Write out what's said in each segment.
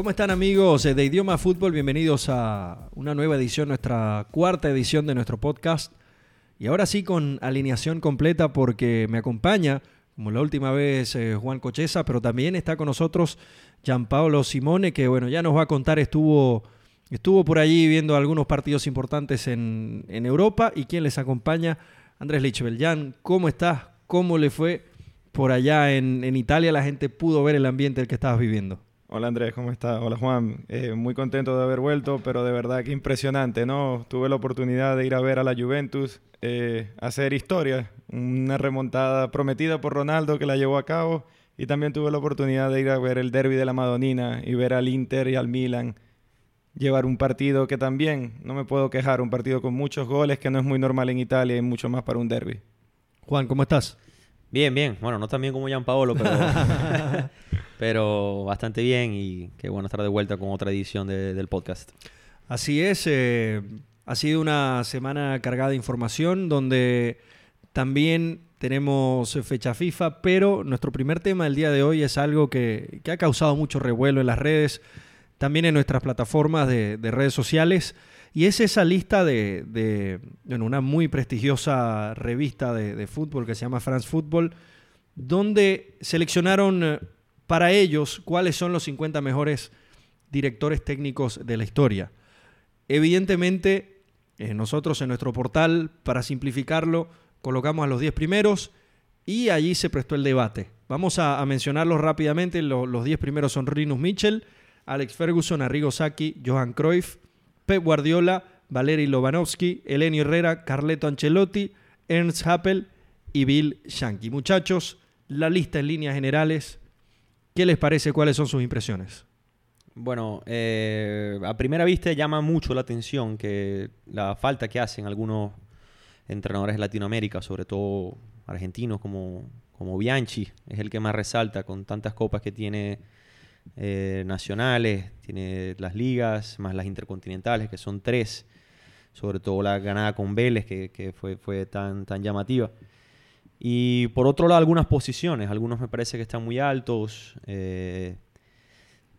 ¿Cómo están amigos de Idioma Fútbol? Bienvenidos a una nueva edición, nuestra cuarta edición de nuestro podcast. Y ahora sí con alineación completa porque me acompaña, como la última vez, eh, Juan Cocheza, pero también está con nosotros Gianpaolo Simone, que bueno, ya nos va a contar, estuvo, estuvo por allí viendo algunos partidos importantes en, en Europa. ¿Y quién les acompaña? Andrés Lichbel. Jan, ¿cómo estás? ¿Cómo le fue por allá en, en Italia? La gente pudo ver el ambiente el que estabas viviendo. Hola Andrés, ¿cómo estás? Hola Juan, eh, muy contento de haber vuelto, pero de verdad que impresionante, ¿no? Tuve la oportunidad de ir a ver a la Juventus, eh, hacer historia, una remontada prometida por Ronaldo que la llevó a cabo, y también tuve la oportunidad de ir a ver el derby de la Madonina y ver al Inter y al Milan llevar un partido que también, no me puedo quejar, un partido con muchos goles que no es muy normal en Italia y mucho más para un derby. Juan, ¿cómo estás? Bien, bien. Bueno, no tan bien como Gianpaolo, pero, pero bastante bien y qué bueno estar de vuelta con otra edición de- del podcast. Así es, eh, ha sido una semana cargada de información donde también tenemos fecha FIFA, pero nuestro primer tema del día de hoy es algo que, que ha causado mucho revuelo en las redes, también en nuestras plataformas de, de redes sociales, y es esa lista de, de bueno, una muy prestigiosa revista de, fútbol que se llama France Football, donde seleccionaron para ellos cuáles son los 50 mejores directores técnicos de la historia. Evidentemente, eh, nosotros en nuestro portal, para simplificarlo, colocamos a los 10 primeros y allí se prestó el debate. Vamos a, mencionarlos rápidamente. Lo- los 10 primeros son Rinus Mitchell, Alex Ferguson, Arrigo Sacchi, Johan Cruyff, Pep Guardiola, Valeri Lobanovsky, Elenio Herrera, Carleto Ancelotti, Ernst Happel y Bill Shankly. Muchachos, la lista en líneas generales. ¿Qué les parece? ¿Cuáles son sus impresiones? Bueno, eh, a primera vista llama mucho la atención que la falta que hacen algunos entrenadores de Latinoamérica, sobre todo argentinos como, como Bianchi, es el que más resalta con tantas copas que tiene eh, nacionales, tiene las ligas, más las intercontinentales, que son tres, sobre todo la ganada con Vélez, que, que fue, fue tan, tan llamativa. Y por otro lado, algunas posiciones, algunos me parece que están muy altos, eh,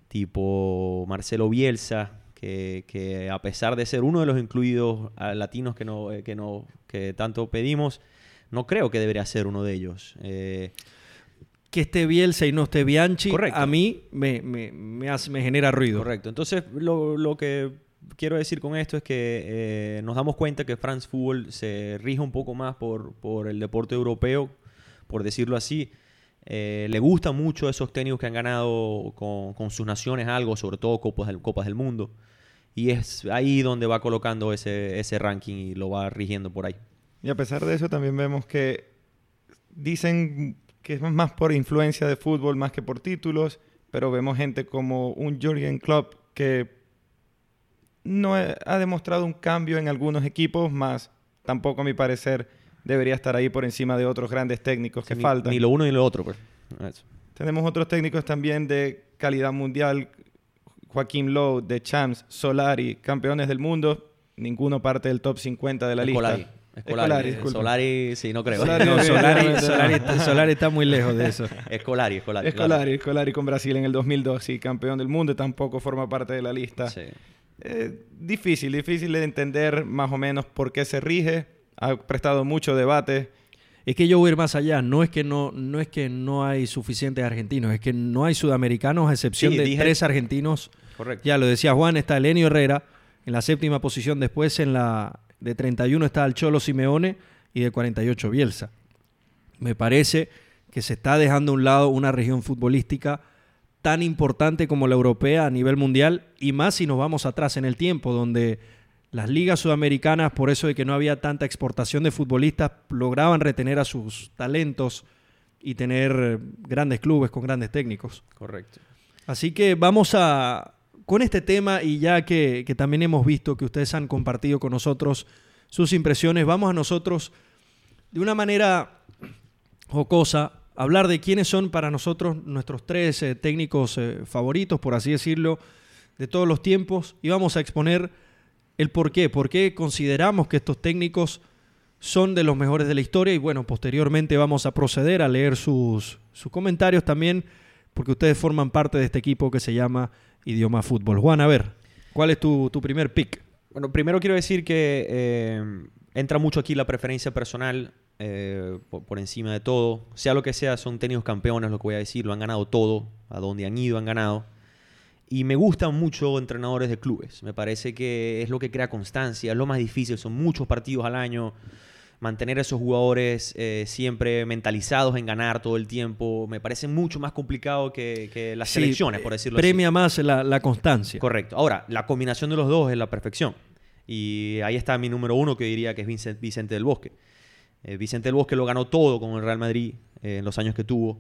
tipo Marcelo Bielsa, que, que a pesar de ser uno de los incluidos latinos que, no, eh, que, no, que tanto pedimos, no creo que debería ser uno de ellos. Eh, que esté Bielsa y no esté Bianchi, Correcto. a mí me, me- me hace- me genera ruido. Correcto. Entonces, lo, lo que quiero decir con esto es que eh, nos damos cuenta que France Football se rige un poco más por, por el deporte europeo, por decirlo así. Eh, le gustan mucho esos técnicos que han ganado con, con sus naciones algo, sobre todo Copas del, Copas del Mundo. Y es ahí donde va colocando ese, ese ranking y lo va rigiendo por ahí. Y a pesar de eso también vemos que dicen que es más por influencia de fútbol más que por títulos, pero vemos gente como un Jürgen Klopp que no he- ha demostrado un cambio en algunos equipos, más tampoco a mi parecer debería estar ahí por encima de otros grandes técnicos que ni, faltan. Ni lo uno ni lo otro. Pues. Eso. Tenemos otros técnicos también de calidad mundial, Joaquín Lowe, de Champs, Solari, campeones del mundo, ninguno parte del top 50 de la Escolari. lista. Escolari. Escolari, Eh. Solari, sí, no creo. Solari, No, Solari, está muy lejos de eso. Escolari, Escolari. claro. Escolari, Escolari con Brasil en el 2002, sí, campeón del mundo, tampoco forma parte de la lista. Sí. Eh, difícil, difícil de entender más o menos por qué se rige. Ha prestado mucho debate. Es que yo voy a ir más allá. No es que no, no es que no hay suficientes argentinos, es que no hay sudamericanos, a excepción Sí, de dije- tres argentinos. Correcto. Ya lo decía Juan, está Elenio Herrera en la séptima posición. Después en la de 31 está el Cholo Simeone y de 48 Bielsa. Me parece que se está dejando a un lado una región futbolística tan importante como la europea a nivel mundial y más si nos vamos atrás en el tiempo, donde las ligas sudamericanas, por eso de que no había tanta exportación de futbolistas, lograban retener a sus talentos y tener grandes clubes con grandes técnicos. Correcto. Así que vamos a, con este tema y ya que, que también hemos visto que ustedes han compartido con nosotros sus impresiones, vamos a nosotros de una manera jocosa hablar de quiénes son para nosotros nuestros tres eh, técnicos eh, favoritos, por así decirlo, de todos los tiempos y vamos a exponer el por qué, por qué consideramos que estos técnicos son de los mejores de la historia y bueno, posteriormente vamos a proceder a leer sus, sus comentarios también porque ustedes forman parte de este equipo que se llama idioma fútbol. Juan, a ver, ¿cuál es tu, tu primer pick? Bueno, primero quiero decir que eh, entra mucho aquí la preferencia personal eh, por, por encima de todo. Sea lo que sea, son técnicos campeones, lo que voy a decir, lo han ganado todo, a donde han ido han ganado. Y me gustan mucho entrenadores de clubes. Me parece que es lo que crea constancia, es lo más difícil, son muchos partidos al año. Mantener a esos jugadores eh, siempre mentalizados en ganar todo el tiempo me parece mucho más complicado que, que las Sí, selecciones, por decirlo así. Premia más la, la constancia. Correcto. Ahora, la combinación de los dos es la perfección. Y ahí está mi número uno, que diría que es Vicente del Bosque. Eh, Vicente del Bosque lo ganó todo con el Real Madrid eh, en los años que tuvo.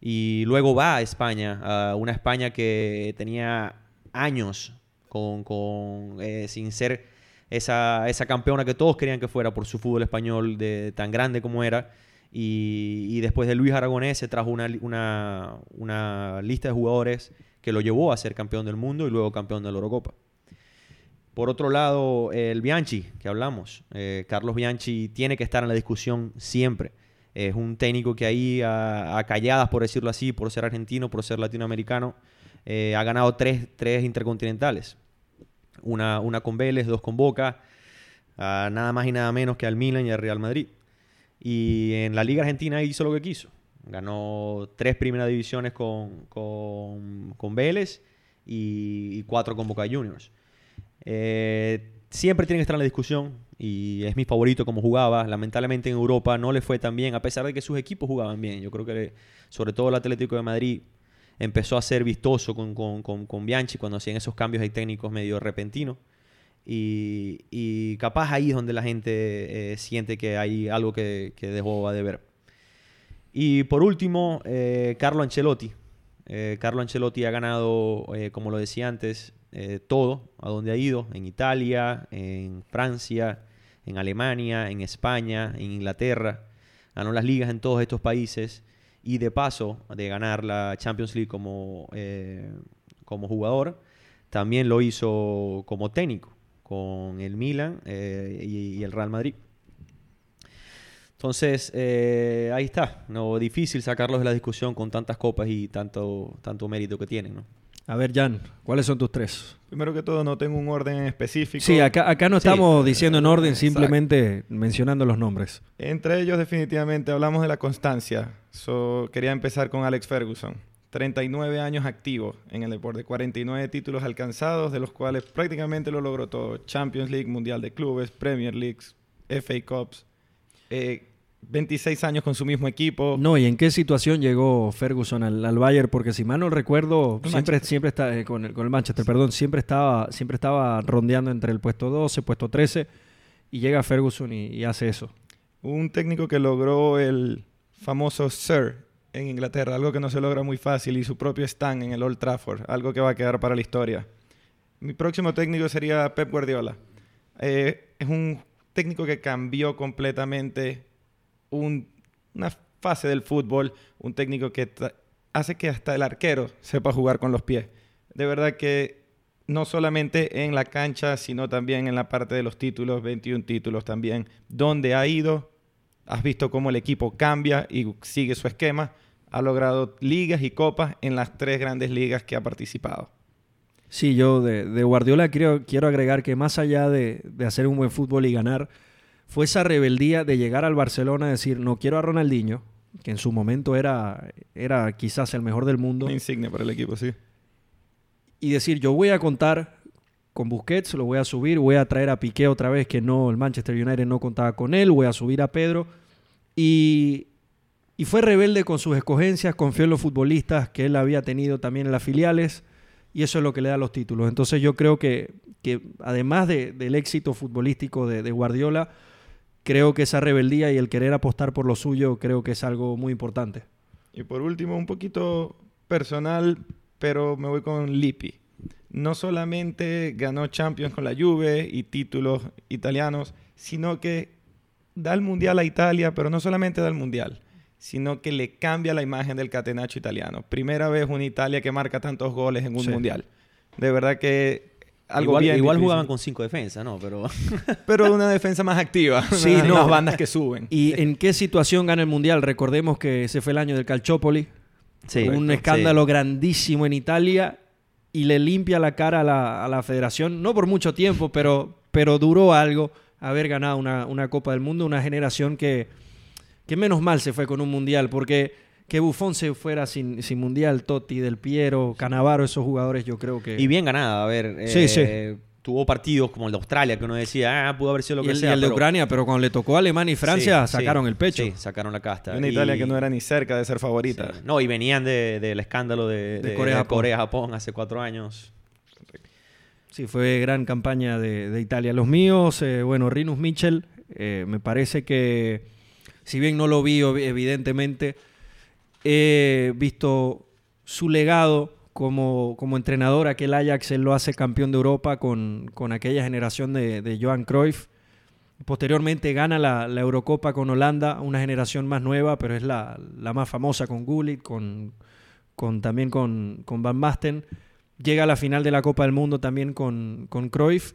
Y luego va a España, a una España que tenía años con, eh, sin ser esa, campeona que todos querían que fuera por su fútbol español tan grande como era. Y, después de Luis Aragonés se trajo una, una lista de jugadores que lo llevó a ser campeón del mundo y luego campeón de la Eurocopa. Por otro lado, el Bianchi, que hablamos. Eh, Carlos Bianchi tiene que estar en la discusión siempre. Es un técnico que ahí, a, a calladas, por decirlo así, por ser argentino, por ser latinoamericano, eh, ha ganado tres, tres intercontinentales. Una, una con Vélez, dos con Boca, nada más y nada menos que al Milan y al Real Madrid. Y en la Liga Argentina hizo lo que quiso. Ganó tres primeras divisiones con, con, con Vélez y cuatro con Boca Juniors. Eh, siempre tiene que estar en la discusión y es mi favorito como jugaba. Lamentablemente en Europa no le fue tan bien, a pesar de que sus equipos jugaban bien. Yo creo que sobre todo el Atlético de Madrid empezó a ser vistoso con, con, con, con Bianchi cuando hacían esos cambios ahí técnicos medio repentinos. Y, capaz ahí es donde la gente eh, siente que hay algo que, dejó a deber. Y por último, eh, Carlo Ancelotti. Carlo Ancelotti ha ganado, como lo decía antes, eh, todo a donde ha ido, en Italia, en Francia, en Alemania, en España, en Inglaterra. Ganó las ligas en todos estos países y de paso de ganar la Champions League como, eh, como jugador, también lo hizo como técnico con el Milan eh, y, y el Real Madrid. Entonces, eh, ahí está. No, difícil sacarlos de la discusión con tantas copas y tanto, tanto mérito que tienen. ¿no? A ver, Jan, ¿cuáles son tus tres? Primero que todo, no tengo un orden en específico. Sí, acá, acá no Sí, estamos diciendo en orden, exacto. simplemente mencionando los nombres. Entre ellos, definitivamente, hablamos de la constancia. So, quería empezar con Alex Ferguson. 39 años activo en el deporte, 49 títulos alcanzados, de los cuales prácticamente lo logró todo. Champions League, Mundial de Clubes, Premier League, FA Cups. Eh, 26 años con su mismo equipo. No, ¿y en qué situación llegó Ferguson al, al Bayern? Porque si mal no recuerdo, El siempre, Manchester. siempre está eh, con, el, con el Manchester, perdón, siempre estaba, siempre estaba rondeando entre el puesto 12, puesto 13, y llega Ferguson y, y hace eso. Un técnico que logró el famoso Sir en Inglaterra, algo que no se logra muy fácil, y su propio stand en el Old Trafford, algo que va a quedar para la historia. Mi próximo técnico sería Pep Guardiola. Eh, es un técnico que cambió completamente un- una fase del fútbol, un técnico que hace que hasta el arquero sepa jugar con los pies. De verdad que no solamente en la cancha, sino también en la parte de los títulos, 21 títulos también, donde ha ido, has visto cómo el equipo cambia y sigue su esquema, ha logrado ligas y copas en las tres grandes ligas que ha participado. Sí, yo de, Guardiola quiero, quiero agregar que más allá de, de hacer un buen fútbol y ganar, fue esa rebeldía de llegar al Barcelona y decir, no quiero a Ronaldinho, que en su momento era, era quizás el mejor del mundo, Una insignia para el equipo, sí. y decir, yo voy a contar con Busquets, lo voy a subir, voy a traer a Piqué otra vez, que no, el Manchester United no contaba con él, voy a subir a Pedro. Y, y fue rebelde con sus escogencias, confió en los futbolistas que él había tenido también en las filiales, y eso es lo que le da los títulos. Entonces yo creo que, que además de- del éxito futbolístico de, de Guardiola, creo que esa rebeldía y el querer apostar por lo suyo, creo que es algo muy importante. Y por último, un poquito personal, pero me voy con Lippi. No solamente ganó Champions con la Juve y títulos italianos, sino que da el Mundial a Italia, pero no solamente da el Mundial, sino que le cambia la imagen del catenaccio italiano. Primera vez una Italia que marca tantos goles en un Sí. Mundial. De verdad que algo igual bien igual difícil. jugaban con cinco defensas, ¿no? Pero Pero una defensa más activa. Sí, Las- no. Bandas que suben. ¿Y en qué situación gana el Mundial? Recordemos que ese fue el año del Calciopoli, sí, un escándalo grandísimo en Italia y le limpia la cara a la, a la federación, no por mucho tiempo, pero, pero duró algo haber ganado una, una Copa del Mundo, una generación que, que menos mal se fue con un mundial, porque que Buffon se fuera sin, sin mundial, Totti, Del Piero, Canavaro, esos jugadores yo creo que... Y bien ganada, a ver. Sí, sí. eh, Tuvo partidos como el de Australia, que uno decía, ah, pudo haber sido lo y que el, y sea. el de Ucrania, pero cuando le tocó a Alemania y Francia, Sí, sacaron sí, el pecho. Sí, sacaron la casta. Una Y- Italia que no era ni cerca de ser favorita. sí. No, y venían de- del escándalo de, De de- Corea-Japón. de Corea-Japón hace cuatro años. Sí, fue gran campaña de, de Italia. Los míos, eh, bueno, Rinus Mitchell, eh, me parece que, si bien no lo vi evidentemente, he visto su legado como, como entrenador. Aquel Ajax él lo hace campeón de Europa con, con aquella generación de, de Johan Cruyff. Posteriormente gana la, Eurocopa con Holanda, una generación más nueva, pero es la, la más famosa con Gullit, con, con, también con, con Van Basten. Llega a la final de la Copa del Mundo también con, con Cruyff.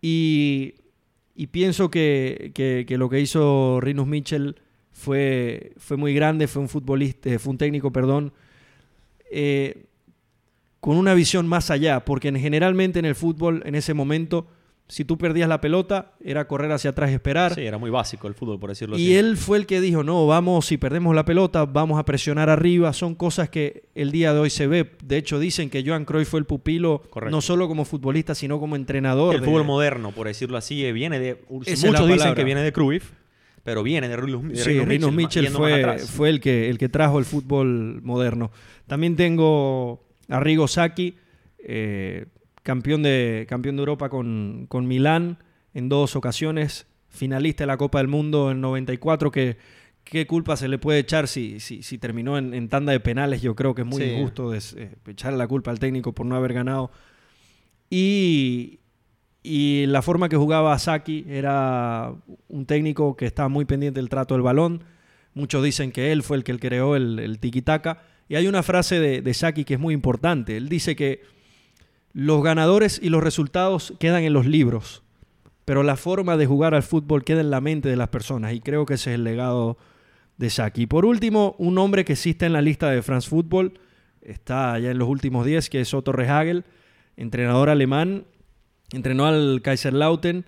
Y, y pienso que, que- que lo que hizo Rinus Mitchell fue, fue muy grande, fue un futbolista, eh, fue un técnico, perdón, eh, con una visión más allá, porque en- generalmente en el fútbol, en ese momento, si tú perdías la pelota, era correr hacia atrás y esperar. Sí, era muy básico el fútbol, por decirlo Y así. él fue el que dijo, no, vamos, si perdemos la pelota, vamos a presionar arriba. Son cosas que el día de hoy se ve. De hecho, dicen que Johan Cruyff fue el pupilo, Correcto. no solo como futbolista, sino como entrenador. El de- fútbol moderno, por decirlo así, eh, viene de... Esa muchos dicen que viene de Cruyff, pero viene de Rinus, de Sí, Rinus Mitchell fue, fue el, que, el que trajo el fútbol moderno. También tengo a Rigo Sacchi, eh, campeón, de, campeón de Europa con, con Milán en dos ocasiones, finalista de la Copa del Mundo en 94, que qué culpa se le puede echar si, si, si terminó en, en tanda de penales. Yo creo que es muy Sí. injusto des- eh, echarle la culpa al técnico por no haber ganado. Y, y la forma que jugaba Saki era un técnico que estaba muy pendiente del trato del balón. Muchos dicen que él fue el que creó el, tiki-taka. Y hay una frase de, de Saki que es muy importante. Él dice que los ganadores y los resultados quedan en los libros, pero la forma de jugar al fútbol queda en la mente de las personas. Y creo que ese es el legado de Saki. Y por último, un hombre que existe en la lista de France Football, está ya en los últimos 10, que es Otto Rehagel, entrenador alemán, entrenó al Kaiserlauten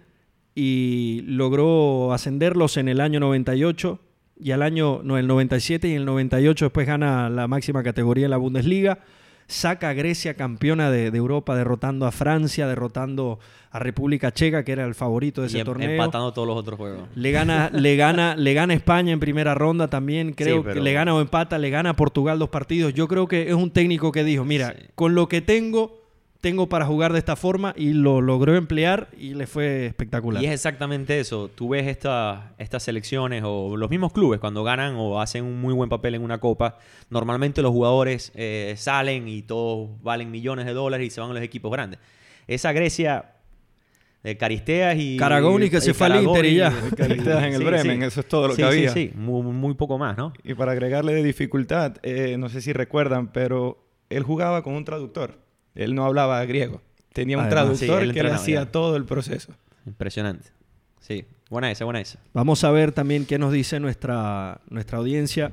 y logró ascenderlos en el año 98 y al año no, el 97 y el 98 después gana la máxima categoría en la Bundesliga. Saca a Grecia campeona de, de Europa derrotando a Francia, derrotando a República Checa, que era el favorito de ese em- torneo. empatando todos los otros juegos. Le gana, le gana, le gana España en primera ronda también, creo pero- que le gana o empata, le gana a Portugal dos partidos. Yo creo que es un técnico que dijo, mira, Sí. con lo que tengo, tengo para jugar de esta forma y lo logró emplear y le fue espectacular. Y es exactamente eso. Tú ves esta- estas selecciones o los mismos clubes cuando ganan o hacen un muy buen papel en una copa. Normalmente los jugadores eh, salen y todos valen millones de dólares y se van a los equipos grandes. Esa Grecia de Caristeas y. Caragoni que y se fue al Inter y ya. Caristeas en el Sí, Bremen, sí. eso es todo lo Sí, que sí, había. Sí, Muy, muy poco más, ¿no? Y para agregarle de dificultad, eh, no sé si recuerdan, pero él jugaba con un traductor. Él no hablaba griego. Tenía un Además, traductor que le hacía ya. todo el proceso. Impresionante. Sí, buena esa, buena esa. Vamos a ver también qué nos dice nuestra, nuestra audiencia.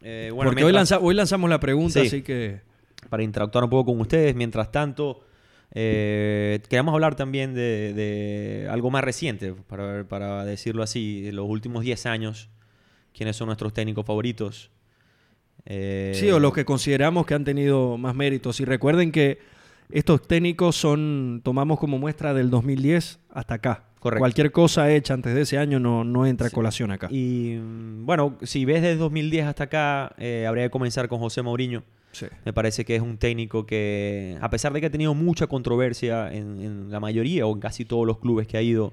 Eh, bueno, Porque hoy, mientras- lanza- hoy lanzamos la pregunta, Sí. así que... para interactuar un poco con ustedes. Mientras tanto, eh, queremos hablar también de, de algo más reciente, para, para decirlo así, de los últimos 10 años, quiénes son nuestros técnicos favoritos. Eh, Sí, o los que consideramos que han tenido más méritos. Y recuerden que estos técnicos son, tomamos como muestra del 2010 hasta acá. Correcto. Cualquier cosa hecha antes de ese año no, no entra a Sí. colación acá. Y mm, bueno, si ves desde 2010 hasta acá, eh, habría que comenzar con José Mourinho. Sí. Me parece que es un técnico que, a pesar de que ha tenido mucha controversia en, en la mayoría o en casi todos los clubes que ha ido,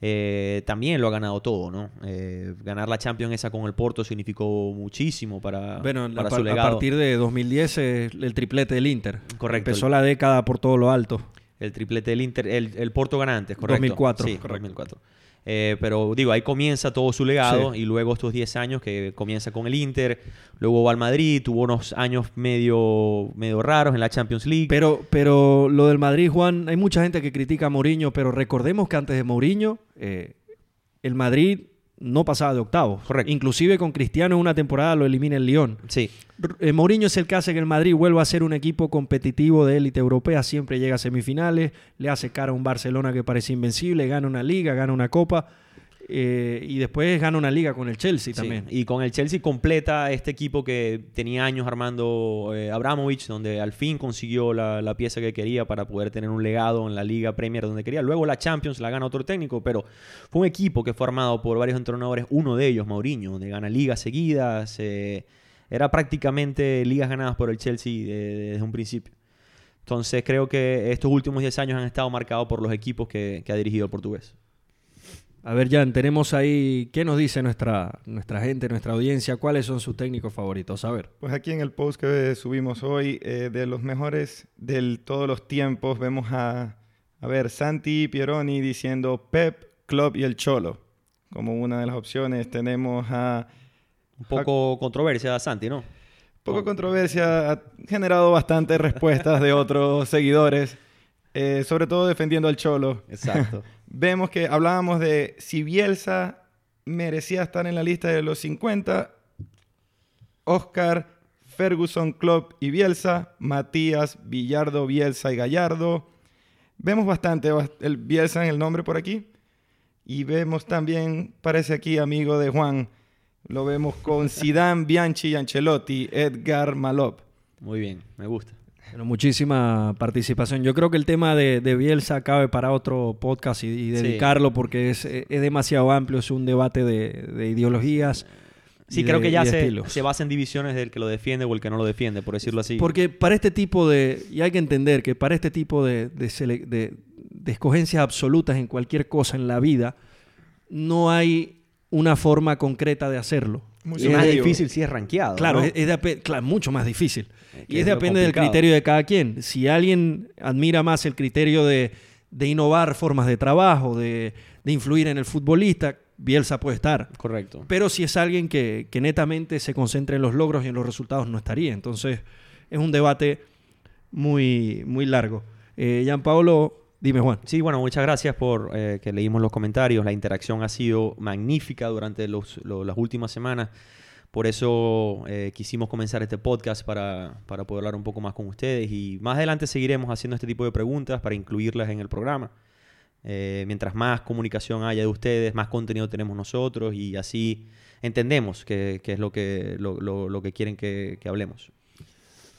eh, también lo ha ganado todo, ¿no? Eh, ganar la Champions esa con el Porto significó muchísimo para, Bueno, a, para par- su a legado. partir de 2010 es el triplete del Inter. Correcto. Empezó la década por todo lo alto. El triplete del Inter, el, el Porto ganante, correcto. 2004. Sí, 2004. Eh, pero digo, ahí comienza todo su legado Sí. y luego estos 10 años que comienza con el Inter, luego va al Madrid, tuvo unos años medio, medio raros en la Champions League. Pero, pero lo del Madrid, Juan, hay mucha gente que critica a Mourinho, pero recordemos que antes de Mourinho, eh, el Madrid no pasaba de octavos. Correcto. Inclusive con Cristiano en una temporada lo elimina el Lyon. Sí, Eh, Mourinho es el que hace que el Madrid vuelva a ser un equipo competitivo de élite europea, siempre llega a semifinales, le hace cara a un Barcelona que parece invencible, gana una liga, gana una copa eh, y después gana una liga con el Chelsea Sí, también. Y con el Chelsea completa este equipo que tenía años armando eh, Abramovich, donde al fin consiguió la, la pieza que quería para poder tener un legado en la Liga Premier donde quería. Luego la Champions la gana otro técnico, pero fue un equipo que fue armado por varios entrenadores, uno de ellos, Mourinho, donde gana ligas seguidas. eh, era prácticamente ligas ganadas por el Chelsea de- desde un principio. Entonces creo que estos últimos 10 años han estado marcados por los equipos que, que ha dirigido el portugués. A ver, Jan, tenemos ahí, ¿qué nos dice nuestra, nuestra gente, nuestra audiencia? ¿Cuáles son sus técnicos favoritos? A ver. Pues aquí en el post que subimos hoy, eh, de los mejores de todos los tiempos, vemos a, a ver, Santi Pieroni diciendo Pep, Club y el Cholo. Como una de las opciones tenemos a Un poco controversia, Santi, ¿no? Poco controversia, ha generado bastantes respuestas de otros seguidores, eh, sobre todo defendiendo al Cholo. Exacto. Vemos que hablábamos de si Bielsa merecía estar en la lista de los 50, Oscar, Ferguson, Klopp y Bielsa, Matías, Villardo, Bielsa y Gallardo. Vemos bastante bast- el Bielsa en el nombre por aquí. Y vemos también, parece aquí amigo de Juan, lo vemos con Zidane, Bianchi y Ancelotti, Edgar Malop. Muy bien, me gusta. Bueno, muchísima participación. Yo creo que el tema de, de Bielsa cabe para otro podcast y, y Sí. dedicarlo porque es, es demasiado amplio, es un debate de, de ideologías. Sí, creo de- que ya se, se basa en divisiones del que lo defiende o el que no lo defiende, por decirlo así. Porque para este tipo de, y hay que entender que para este tipo de escogencias absolutas en cualquier cosa en la vida, no hay una forma concreta de hacerlo. Y es más difícil si es rankeado. Claro, ¿no? es, de claro, mucho más difícil. que Y es depende del criterio de cada quien. Si alguien admira más el criterio de, de innovar formas de trabajo, de, de influir en el futbolista, Bielsa puede estar. Correcto. Pero si es alguien que, que netamente se concentra en los logros y en los resultados, no estaría. Entonces, es un debate muy, muy largo. Eh, Gianpaolo, dime Juan. Sí, bueno, muchas gracias por eh, que leímos los comentarios. La interacción ha sido magnífica durante los- lo- las últimas semanas. Por eso eh, quisimos comenzar este podcast para, para poder hablar un poco más con ustedes. Y más adelante seguiremos haciendo este tipo de preguntas para incluirlas en el programa. Eh, mientras más comunicación haya de ustedes, más contenido tenemos nosotros y así entendemos qué es lo que, lo, que quieren que hablemos.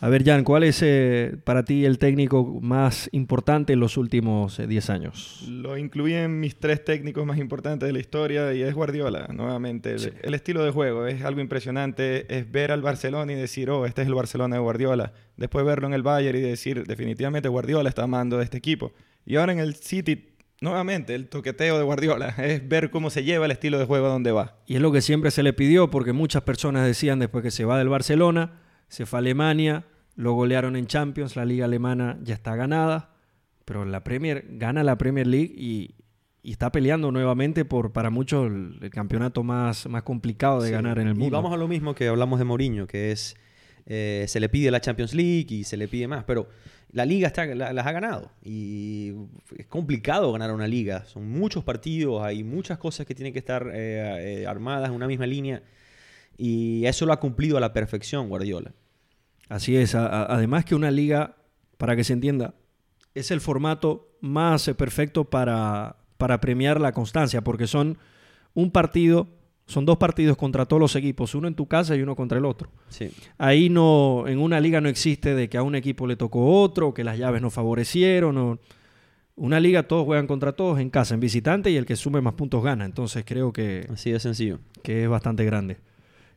A ver, Jan, ¿cuál es eh, para ti el técnico más importante en los últimos eh, 10 años? Lo incluí en mis tres técnicos más importantes de la historia y es Guardiola, nuevamente. El, el estilo de juego es algo impresionante. Es ver al Barcelona y decir, oh, este es el Barcelona de Guardiola. Después verlo en el Bayern y decir, definitivamente Guardiola está amando de este equipo. Y ahora en el City, nuevamente, el toqueteo de Guardiola es ver cómo se lleva el estilo de juego a donde va. Y es lo que siempre se le pidió porque muchas personas decían después que se va del Barcelona, se fue a Alemania, lo golearon en Champions, la liga alemana ya está ganada, pero la Premier gana la Premier League y, y está peleando nuevamente por para muchos el, el campeonato más, más complicado de Sí. ganar en el mundo. Y vamos a lo mismo que hablamos de Mourinho, que es eh, se le pide la Champions League y se le pide más, pero la liga está, la- las ha ganado y es complicado ganar una liga. Son muchos partidos, hay muchas cosas que tienen que estar eh, eh, armadas en una misma línea y eso lo ha cumplido a la perfección Guardiola. Así es. Además que una liga, para que se entienda, es el formato más perfecto para, para premiar la constancia, porque son un partido, son dos partidos contra todos los equipos, uno en tu casa y uno contra el otro. Sí. Ahí no, en una liga no existe de que a un equipo le tocó otro, que las llaves no favorecieron. o- Una liga todos juegan contra todos en casa, en visitante, y el que sume más puntos gana. Entonces creo que, Así de sencillo. que es bastante grande.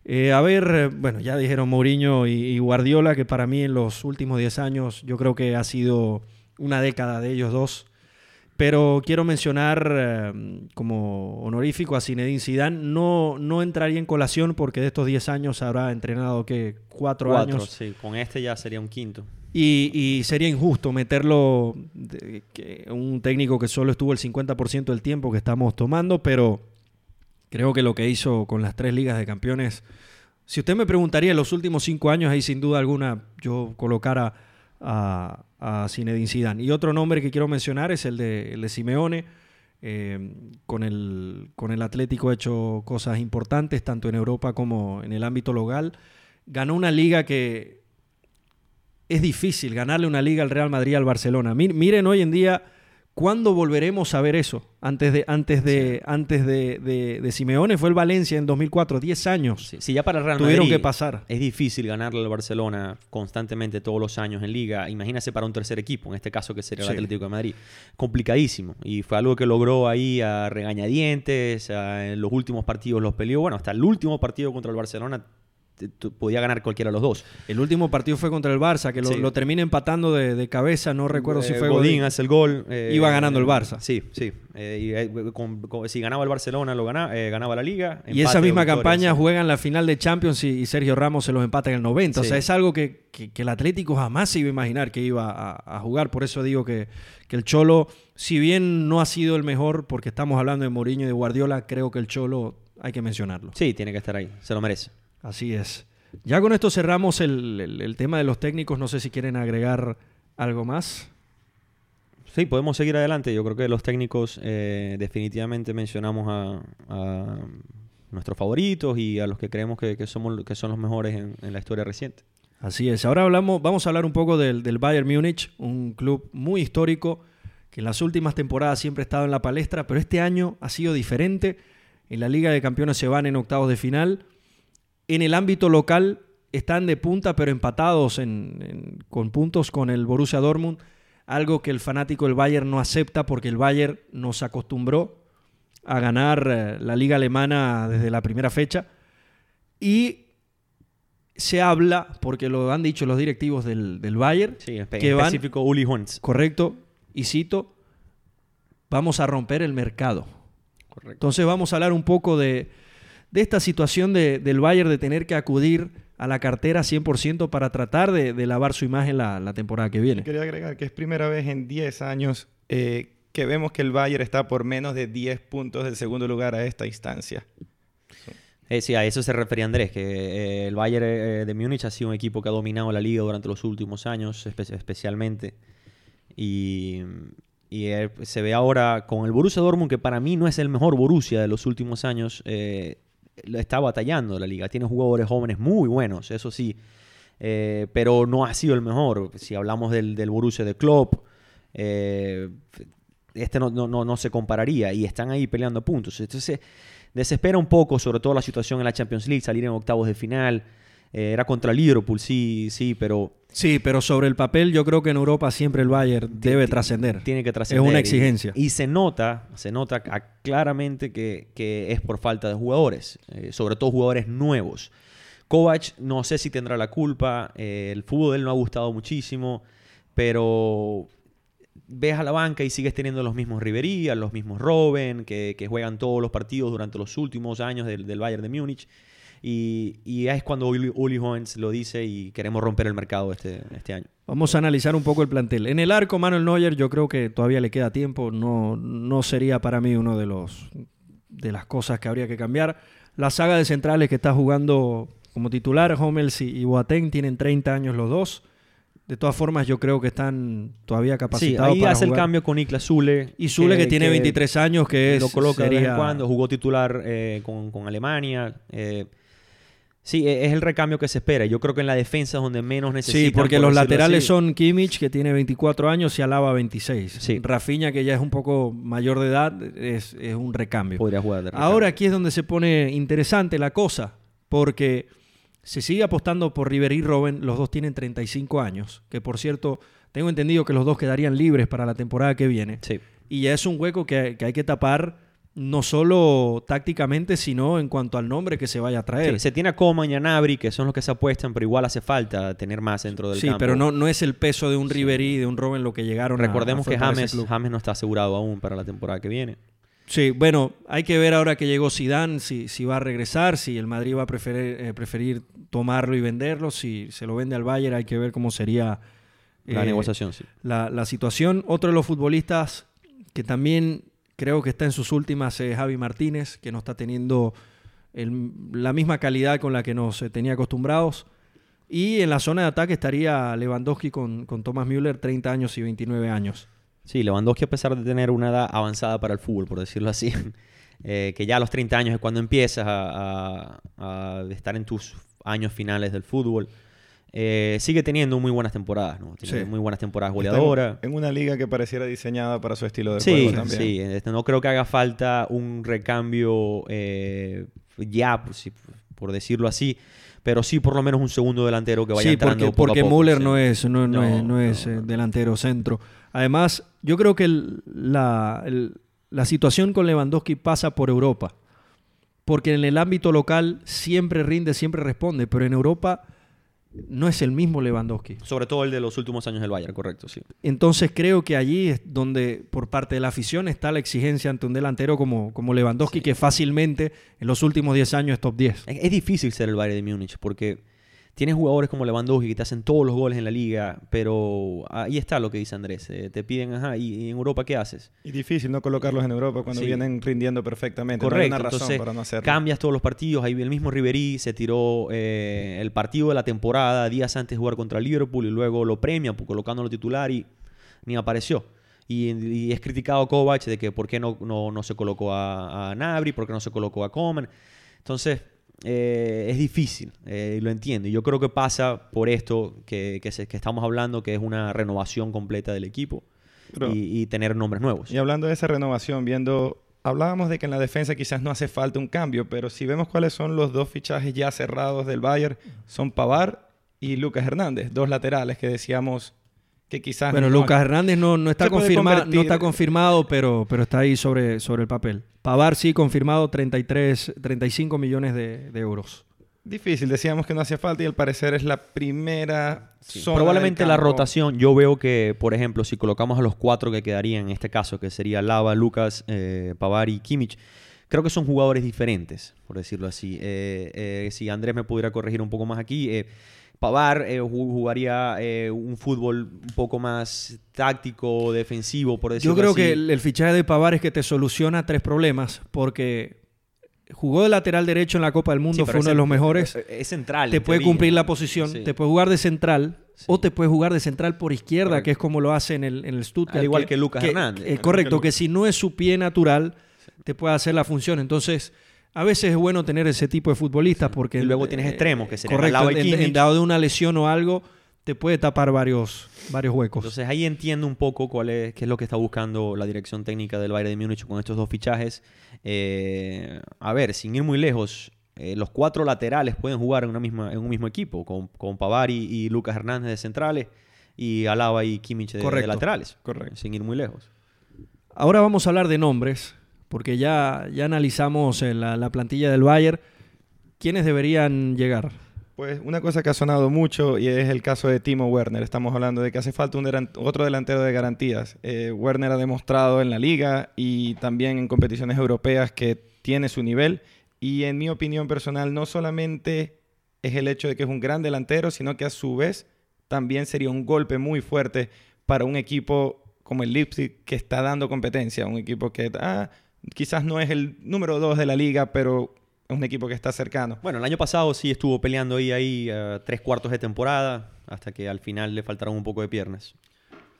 Eh, a ver, eh, bueno, ya dijeron Mourinho y, y Guardiola, que para mí en los últimos 10 años yo creo que ha sido una década de ellos dos. Pero quiero mencionar eh, como honorífico a Zinedine Zidane. No, no entraría en colación porque de estos 10 años habrá entrenado que cuatro, Cuatro, años. sí. Con este ya sería un quinto. Y, y sería injusto meterlo, de- que un técnico que solo estuvo el 50% del tiempo que estamos tomando, pero creo que lo que hizo con las tres ligas de campeones, si usted me preguntaría en los últimos cinco años, ahí sin duda alguna yo colocara a, a Zinedine Zidane. Y otro nombre que quiero mencionar es el de, Simeone. eh, con, el, con el Atlético ha hecho cosas importantes, tanto en Europa como en el ámbito local. Ganó una liga que es difícil, ganarle una liga al Real Madrid al Barcelona. Miren hoy en día ¿Cuándo volveremos a ver eso? Antes de, antes de, antes de, de, Simeone fue el Valencia en 2004, 10 años. Sí, ya para el Real tuvieron que pasar. Es difícil ganarle al Barcelona constantemente todos los años en liga. Imagínese para un tercer equipo, en este caso que sería el Atlético de Madrid. Complicadísimo. Y fue algo que logró ahí a regañadientes, en los últimos partidos los peleó. Bueno, hasta el último partido contra el Barcelona podía ganar cualquiera de los dos. El último partido fue contra el Barça, que lo, termina empatando de, cabeza, no recuerdo si eh, fue Godín. hace el gol. Eh, Iba ganando el Barça. Sí, sí. Eh, si ganaba el Barcelona, lo ganaba, ganaba la Liga. y esa misma campaña juegan la final de Champions y, Sergio Ramos se los empata en el 90. O sea, es algo que, el Atlético jamás se iba a imaginar que iba a, jugar. Por eso digo que, que el Cholo, si bien no ha sido el mejor, porque estamos hablando de Mourinho y de Guardiola, creo que el Cholo hay que mencionarlo. Sí, tiene que estar ahí. Se lo merece. Así es. Ya con esto cerramos el, tema de los técnicos. No sé si quieren agregar algo más. Sí, podemos seguir adelante. Yo creo que los técnicos eh, definitivamente mencionamos a, nuestros favoritos y a los que creemos que, somos, que son los mejores en, la historia reciente. Así es. Ahora hablamos, vamos a hablar un poco del, del Bayern Múnich, un club muy histórico que en las últimas temporadas siempre ha estado en la palestra, pero este año ha sido diferente. En la Liga de Campeones se van en octavos de final en el ámbito local están de punta, pero empatados con puntos con el Borussia Dortmund, algo que el fanático del Bayern no acepta porque el Bayern nos acostumbró a ganar eh, la liga alemana desde la primera fecha. Y se habla, porque lo han dicho los directivos del, Bayern, que van, específico Uli Correcto, y cito, vamos a romper el mercado. Entonces vamos a hablar un poco de, de esta situación del Bayern de tener que acudir a la cartera 100% para tratar de, lavar su imagen la, temporada que viene. Quería agregar que es primera vez en 10 años eh, que vemos que el Bayern está por menos de 10 puntos del segundo lugar a esta instancia. Eh, sí, a eso se refería Andrés, que eh, el Bayern de Múnich ha sido un equipo que ha dominado la liga durante los últimos años, especialmente. Y, y se ve ahora con el Borussia Dortmund, que para mí no es el mejor Borussia de los últimos años, está batallando la liga. Tiene jugadores jóvenes muy buenos, eso sí. Eh, pero no ha sido el mejor. Si hablamos del, del Borussia de Klopp, eh, este no, no, se compararía y están ahí peleando puntos. Entonces, desespera un poco, sobre todo la situación en la Champions League, salir en octavos de final. Eh, era contra Liverpool, sí, sí, pero... Sí, pero sobre el papel yo creo que en Europa siempre el Bayern debe trascender. Tiene que trascender. Es una exigencia. Y, se nota, se nota claramente que, es por falta de jugadores, eh, sobre todo jugadores nuevos. Kovac no sé si tendrá la culpa, eh, el fútbol de él no ha gustado muchísimo, pero ves a la banca y sigues teniendo los mismos Rivería, los mismos Robben, que, juegan todos los partidos durante los últimos años del, del Bayern de Múnich. Y, y es cuando Uli, Uli lo dice y queremos romper el mercado este, este año. Vamos a analizar un poco el plantel. En el arco, Manuel Neuer, yo creo que todavía le queda tiempo. No, no sería para mí uno de los de las cosas que habría que cambiar. La saga de centrales que está jugando como titular, Hummels y Boateng, tienen 30 años los dos. De todas formas, yo creo que están todavía capacitados. Sí, ahí hace el cambio con Niklas Zule. Y Zule, que, tiene 23 años, que es. Lo coloca de vez en cuando, jugó titular eh, con, con, Alemania. Eh, Sí, e-, es el recambio que se espera. Yo creo que en la defensa es donde menos necesitan. Sí, porque los laterales son Kimmich, que tiene 24 años, y Alaba 26. Sí. Rafinha, que ya es un poco mayor de edad, es, un recambio. Podría jugar de Ahora aquí es donde se pone interesante la cosa, porque se sigue apostando por River y Robben. Los dos tienen 35 años, que por cierto, tengo entendido que los dos quedarían libres para la temporada que viene. Sí. Y ya es un hueco que, que hay que tapar no solo tácticamente, sino en cuanto al nombre que se vaya a traer. se tiene a Coman y a Nabri, que son los que se apuestan, pero igual hace falta tener más dentro del campo. Sí, pero no, no es el peso de un Riverí, de un Robben lo que llegaron Recordemos que James, James no está asegurado aún para la temporada que viene. Sí, bueno, hay que ver ahora que llegó Zidane si, si va a regresar, si el Madrid va a preferir, eh, preferir tomarlo y venderlo, si se lo vende al Bayern, hay que ver cómo sería la eh, negociación. Sí. La, la situación. Otro de los futbolistas que también Creo que está en sus últimas eh, Javi Martínez, que no está teniendo la misma calidad con la que nos eh, tenía acostumbrados. Y en la zona de ataque estaría Lewandowski con, con Thomas Müller, 30 años y 29 años. Sí, Lewandowski a pesar de tener una edad avanzada para el fútbol, por decirlo así, eh, que ya a los 30 años es cuando empiezas a, a estar en tus años finales del fútbol. Eh, sigue teniendo muy buenas temporadas, ¿no? Tiene Sí. muy buenas temporadas Está en- goleadoras. En, una liga que pareciera diseñada para su estilo de Sí, juego también. sí. este, no creo que haga falta un recambio eh, ya, por, si- por decirlo así, pero sí por lo menos un segundo delantero que vaya Sí, entrando porque, poco a porque poco, Müller sí. no es, no, no No, es, no es, no, eh, no. delantero centro. Además, yo creo que el- la, el- la situación con Lewandowski pasa por Europa. Porque en el ámbito local siempre rinde, siempre responde, pero en Europa no es el mismo Lewandowski. Sobre todo el de los últimos años del Bayern, correcto, sí. Entonces creo que allí es donde por parte de la afición está la exigencia ante un delantero como, como Lewandowski, que fácilmente en los últimos 10 años es top 10. Es, es difícil ser el Bayern de Múnich porque tienes jugadores como Lewandowski que te hacen todos los goles en la liga, pero ahí está lo que dice Andrés. eh, te piden, ajá, ¿y, y en Europa qué haces? Y difícil no colocarlos en Europa cuando Sí. vienen rindiendo perfectamente. No hay Correcto, una razón entonces para no hacerlo. cambias todos los partidos. Ahí el mismo Ribery se tiró eh, el partido de la temporada días antes de jugar contra Liverpool y luego lo premia colocándolo titular y ni apareció. Y, y es criticado Kovac de que por qué no, no, no se colocó a, a Nabri, por qué no se colocó a Coman. Entonces, eh, es difícil, eh, lo entiendo. Y yo creo que pasa por esto que, que, se- que estamos hablando, que es una renovación completa del equipo Pero- y, y tener nombres nuevos. Y hablando de esa renovación, viendo, hablábamos de que en la defensa quizás no hace falta un cambio, pero si vemos cuáles son los dos fichajes ya cerrados del Bayern, son Pavar y Lucas Hernández, dos laterales que decíamos que quizás Bueno, no- Lucas Hernández no, no, está, Se puede confirma- convertir- no está confirmado, pero, pero está ahí sobre, sobre el papel. Pavar sí confirmado 33, 35 millones de, de euros. Difícil, decíamos que no hacía falta y al parecer es la primera Sí, zona Probablemente del la rotación, yo veo que, por ejemplo, si colocamos a los cuatro que quedarían en este caso, que sería Lava, Lucas, eh, Pavar y Kimmich, creo que son jugadores diferentes, por decirlo así. Eh, eh, si Andrés me pudiera corregir un poco más aquí, eh, Pavar eh, ju- jugaría eh, un fútbol un poco más táctico, defensivo, por decirlo Yo creo así. que el, el fichaje de Pavar es que te soluciona tres problemas, porque jugó de lateral derecho en la Copa del Mundo, Sí, fue uno de los mejores. Es, central. te puede teoría. cumplir la posición, Sí. te puede jugar de central Sí. o te puede jugar de central por izquierda, Correcto. que es como lo hace en el, en el Stuttgart. Al igual que Lucas Hernández. eh, correcto, que si no es su pie natural, te puede hacer la función. Entonces, a veces es bueno tener ese tipo de futbolistas porque... Y luego tienes extremos, que serían Correcto, en- en, dado de una lesión o algo, te puede tapar varios, varios huecos. Entonces ahí entiendo un poco cuál es, qué es lo que está buscando la dirección técnica del Bayern de Múnich con estos dos fichajes. Eh, a ver, sin ir muy lejos, eh, los cuatro laterales pueden jugar en, una misma, en un mismo equipo, con, con Pavari y Lucas Hernández de centrales y Alaba y Kimmich de, de laterales. Correcto. Sin ir muy lejos. Ahora vamos a hablar de nombres, porque ya, ya analizamos eh, la, la plantilla del Bayern. ¿Quiénes deberían llegar? Pues una cosa que ha sonado mucho y es el caso de Timo Werner. Estamos hablando de que hace falta un otro delantero de garantías. Eh, Werner ha demostrado en la liga y también en competiciones europeas que tiene su nivel. Y en mi opinión personal, no solamente es el hecho de que es un gran delantero, sino que a su vez también sería un golpe muy fuerte para un equipo como el Leipzig que está dando competencia. Un equipo que ah, quizás no es el número dos de la liga, pero es un equipo que está cercano. Bueno, el año pasado sí estuvo peleando ahí, ahí tres cuartos de temporada, hasta que al final le faltaron un poco de piernas.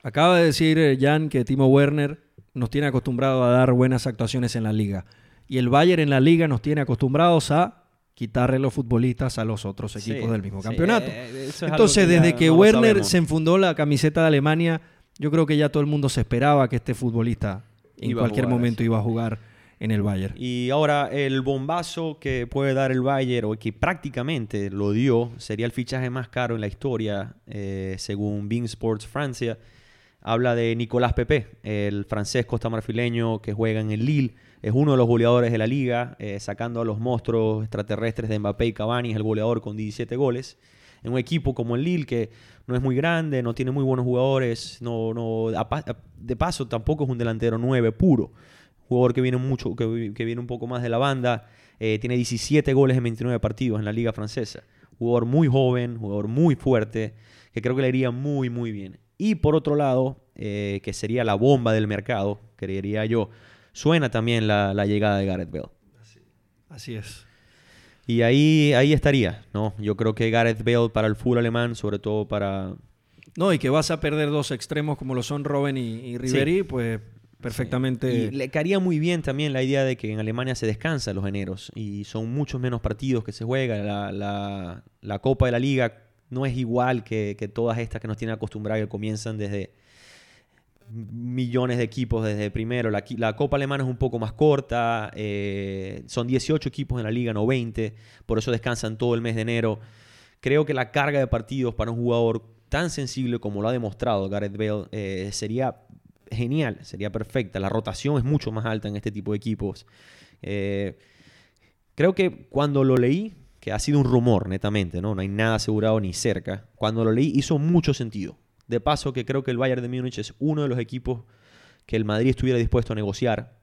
Acaba de decir eh, Jan que Timo Werner nos tiene acostumbrado a dar buenas actuaciones en la liga. Y el Bayern en la liga nos tiene acostumbrados a quitarle los futbolistas a los otros equipos Sí, del mismo campeonato. eh, es Entonces, ya desde que no Werner se enfundó la camiseta de Alemania, yo creo que ya todo el mundo se esperaba que este futbolista en cualquier jugar, momento sí. iba a jugar en el Bayern. Y ahora el bombazo que puede dar el Bayern, o que prácticamente lo dio, sería el fichaje más caro en la historia, eh, según Bean Sports Francia. Habla de Nicolás Pepe, el francés costamarfileño que juega en el Lille. Es uno de los goleadores de la liga, eh, sacando a los monstruos extraterrestres de Mbappé y Cavani, es el goleador con 17 goles. En un equipo como el Lille, que no es muy grande, no tiene muy buenos jugadores, no, no, de paso tampoco es un delantero 9 puro jugador que viene mucho, que, vi- que viene un poco más de la banda, eh, tiene 17 goles en 29 partidos en la liga francesa. Jugador muy joven, jugador muy fuerte, que creo que le iría muy, muy bien. Y por otro lado, eh, que sería la bomba del mercado, creería yo, suena también la, la llegada de Gareth Bale. Así es. Y ahí, ahí estaría, ¿no? Yo creo que Gareth Bale para el fútbol alemán, sobre todo para, No, y que vas a perder dos extremos como lo son Robben y, y Ribery, pues perfectamente. Y le caería muy bien también la idea de que en Alemania se descansa los eneros y son muchos menos partidos que se juegan. La, la- la Copa de la Liga no es igual que, que todas estas que nos tienen acostumbrados que comienzan desde millones de equipos desde primero. La, Copa Alemana es un poco más corta, eh, son 18 equipos en la liga, no 20, por eso descansan todo el mes de enero. Creo que la carga de partidos para un jugador tan sensible como lo ha demostrado Gareth Bale eh, sería genial, sería perfecta. La rotación es mucho más alta en este tipo de equipos. Eh, creo que cuando lo leí, que ha sido un rumor netamente, ¿no? no hay nada asegurado ni cerca, cuando lo leí hizo mucho sentido. De paso que creo que el Bayern de Múnich es uno de los equipos que el Madrid estuviera dispuesto a negociar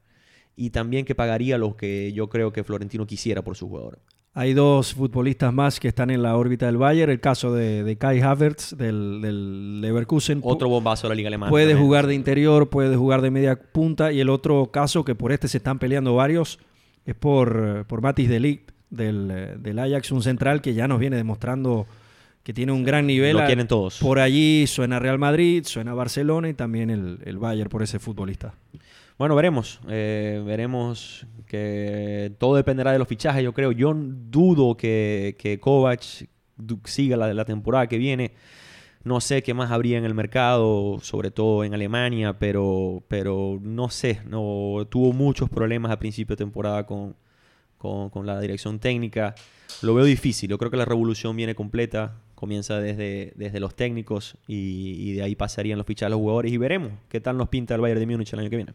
y también que pagaría lo que yo creo que Florentino quisiera por su jugador. Hay dos futbolistas más que están en la órbita del Bayern. El caso de, de Kai Havertz del, del Leverkusen. Otro bombazo de la Liga Alemana. Puede también. jugar de interior, puede jugar de media punta. Y el otro caso, que por este se están peleando varios, es por, por Matis de Ligt del, del Ajax, un central que ya nos viene demostrando que tiene un gran nivel. Lo quieren todos. Por allí suena Real Madrid, suena Barcelona y también el, el Bayern por ese futbolista. Bueno, veremos. eh, veremos que todo dependerá de los fichajes, yo creo. Yo dudo que, que Kovac siga la, la temporada que viene. No sé qué más habría en el mercado, sobre todo en Alemania, pero, pero no sé. No, tuvo muchos problemas a principio de temporada con, con, con la dirección técnica. Lo veo difícil. Yo creo que la revolución viene completa. Comienza desde, desde los técnicos y, y de ahí pasarían los fichajes a los jugadores y veremos qué tal nos pinta el Bayern de Múnich el año que viene.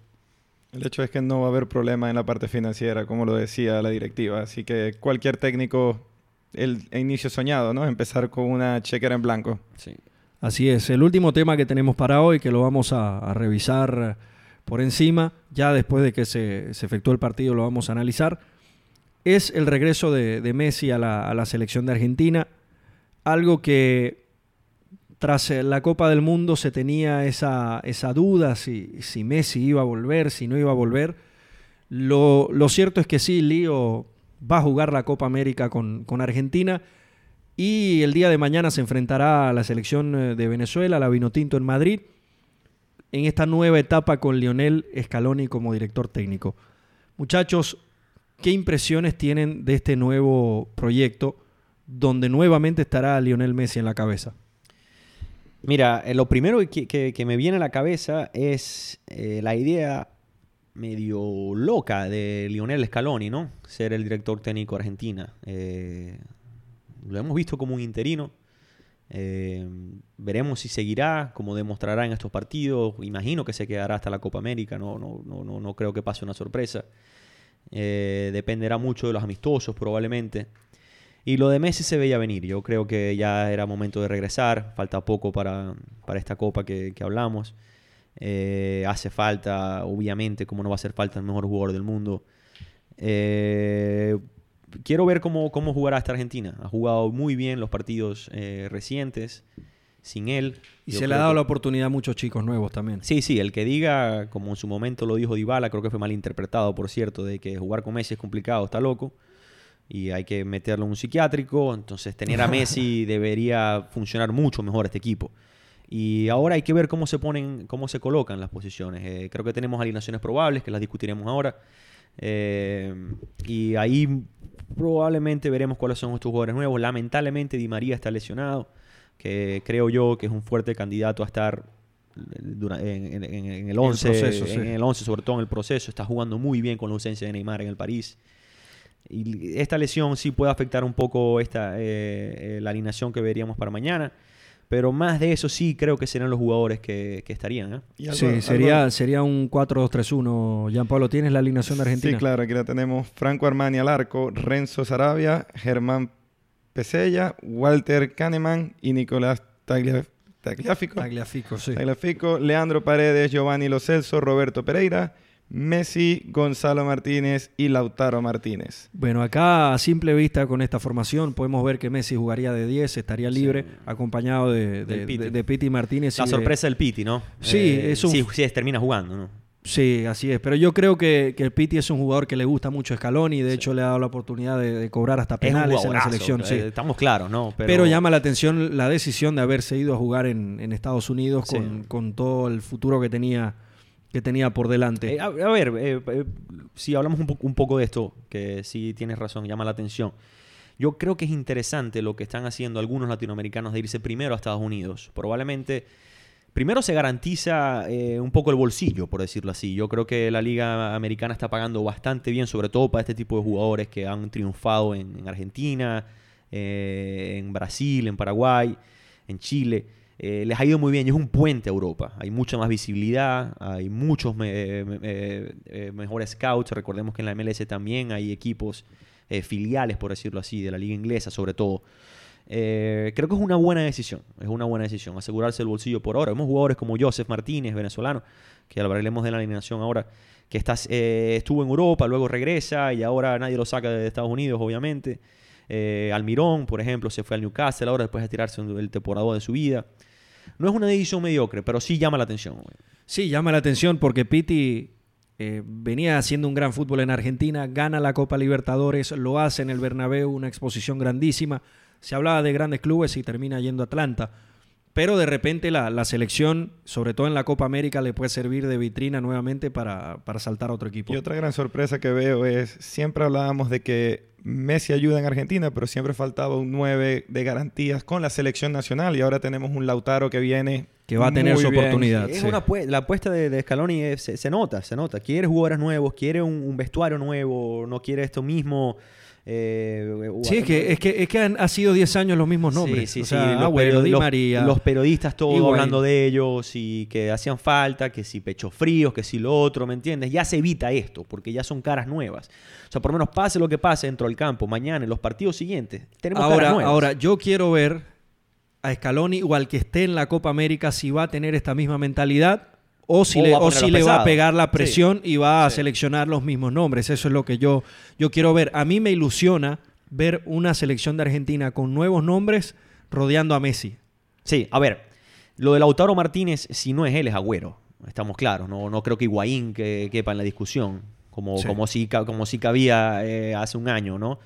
El hecho es que no va a haber problema en la parte financiera, como lo decía la directiva. Así que cualquier técnico, el inicio soñado, ¿no? Empezar con una chequera en blanco. Sí. Así es, el último tema que tenemos para hoy, que lo vamos a, a revisar por encima, ya después de que se, se efectuó el partido lo vamos a analizar, es el regreso de, de Messi a la, a la selección de Argentina, algo que tras eh, la Copa del Mundo se tenía esa, esa duda si, si Messi iba a volver, si no iba a volver. Lo, lo cierto es que sí, Lío va a jugar la Copa América con, con Argentina. Y el día de mañana se enfrentará a la selección eh, de Venezuela, la Vinotinto en Madrid, en esta nueva etapa con Lionel Scaloni como director técnico. Muchachos, ¿qué impresiones tienen de este nuevo proyecto donde nuevamente estará Lionel Messi en la cabeza? Mira, eh, lo primero que, me viene a la cabeza es eh, la idea medio loca de Lionel Scaloni, ¿no? Ser el director técnico de Argentina. Eh, lo hemos visto como un interino. Veremos si seguirá, como demostrará en estos partidos. Imagino que se quedará hasta la Copa América. No, no, no, no, no creo que pase una sorpresa. Dependerá mucho de los amistosos, probablemente. Y lo de Messi se veía venir. Yo creo que ya era momento de regresar. Falta poco para, para esta copa que, que hablamos. Eh, hace falta, obviamente, como no va a hacer falta el mejor jugador del mundo. Eh, quiero ver cómo, cómo jugará esta Argentina. Ha jugado muy bien los partidos eh, recientes. Sin él. Y se le ha dado que- la oportunidad a muchos chicos nuevos también. Sí, sí, el que diga, como en su momento lo dijo Dybala, creo que fue malinterpretado, por cierto, de que jugar con Messi es complicado, está loco. Y hay que meterlo en un psiquiátrico. Entonces, tener a Messi debería funcionar mucho mejor este equipo. Y ahora hay que ver cómo se ponen, cómo se colocan las posiciones. Eh, creo que tenemos alineaciones probables, que las discutiremos ahora. Eh, y ahí probablemente veremos cuáles son estos jugadores nuevos. Lamentablemente Di María está lesionado, que creo yo que es un fuerte candidato a estar dura- en, en- en- en el 11, proceso, sí. en el 11, sobre todo en el proceso. Está jugando muy bien con la ausencia de Neymar en el París. Y esta lesión sí puede afectar un poco esta, eh, eh, la alineación que veríamos para mañana. Pero más de eso sí creo que serán los jugadores que, que estarían. ¿eh? Y algo- sí, algo- sería, sería un 4-2-3-1. Jean Pablo, ¿tienes la alineación de Argentina? Sí, claro, aquí la tenemos. Franco Armani al arco, Renzo Sarabia, Germán Pesella, Walter Kahneman y Nicolás Taglia- Tagliafico. Tagliafico, sí. Tagliafico, Leandro Paredes, Giovanni Lo Celso, Roberto Pereira, Messi, Gonzalo Martínez y Lautaro Martínez. Bueno, acá a simple vista con esta formación podemos ver que Messi jugaría de 10, estaría libre, acompañado de, de, Piti. de- de Piti Martínez. La y sorpresa del Piti, ¿no? Sí, Eh, es un- sí, sí, termina jugando, ¿no? Sí, así es. Pero yo creo que, que el Piti es un jugador que le gusta mucho a Scaloni. De hecho, le ha dado la oportunidad de, de cobrar hasta penales en la selección. eh, sí. Estamos claros, ¿no? Pero, llama la atención la decisión de haberse ido a jugar en, en Estados Unidos Sí. con, con todo el futuro que tenía, que tenía por delante. Eh, a, ver, eh, eh, si hablamos un, po- un poco de esto, que sí tienes razón, llama la atención. Yo creo que es interesante lo que están haciendo algunos latinoamericanos de irse primero a Estados Unidos. Probablemente, primero se garantiza un poco el bolsillo, por decirlo así. Yo creo que la liga americana está pagando bastante bien, sobre todo para este tipo de jugadores que han triunfado en, en Argentina, en Brasil, en Paraguay, en Chile. Eh, les ha ido muy bien y es un puente a Europa. Hay mucha más visibilidad, hay muchos eh, eh, mejores scouts. Recordemos que en la MLS también hay equipos filiales, por decirlo así, de la liga inglesa sobre todo. Creo que es una buena decisión, es una buena decisión, asegurarse el bolsillo por ahora. Vemos jugadores como Joseph Martínez, venezolano, que hablaremos de la alineación ahora, que está, estuvo en Europa, luego regresa y ahora nadie lo saca de Estados Unidos, obviamente. Almirón, por ejemplo, se fue al Newcastle ahora después de tirarse el temporada de su vida. No es una decisión mediocre, pero sí llama la atención. güey. Sí, llama la atención porque Piti eh, venía haciendo un gran fútbol en Argentina, gana la Copa Libertadores, lo hace en el Bernabéu, una exposición grandísima. Se hablaba de grandes clubes y termina yendo a Atlanta. Pero de repente la, la selección, sobre todo en la Copa América, le puede servir de vitrina nuevamente para, para saltar a otro equipo. Y otra gran sorpresa que veo es, siempre hablábamos de que Messi ayuda en Argentina, pero siempre faltaba un 9 de garantías con la selección nacional y ahora tenemos un Lautaro que viene Que va a tener muy su bien. oportunidad. Es sí. una la apuesta de, de Scaloni es- se, se nota, se nota. Quiere jugadores nuevos, quiere un, un vestuario nuevo, no quiere esto mismo. Eh, Sí, es que, es que, es que han, ha sido 10 años los mismos nombres. Sí, sí, o sea, sí, los Agüero, peri- Di los- María. Los periodistas todos Higuaín. hablando de ellos y que hacían falta, que si pecho fríos, que si lo otro, ¿me entiendes? Ya se evita esto, porque ya son caras nuevas. O sea, por lo menos pase lo que pase dentro del campo, mañana, en los partidos siguientes, tenemos ahora, caras nuevas. ahora, yo quiero ver a Scaloni o al que esté en la Copa América si va a tener esta misma mentalidad o si O le, va a o ponerlo si le va a pesado. pegar la Sí. presión y va a Sí. seleccionar los mismos nombres. Eso es lo que yo, yo quiero ver. A mí me ilusiona ver una selección de Argentina con nuevos nombres rodeando a Messi. Sí, a ver, lo de Lautaro Martínez, si no es él, es Agüero. Estamos claros, no, no creo que Higuaín que, quepa en la discusión, como, Sí. como, si, como si cabía eh, hace un año, ¿no?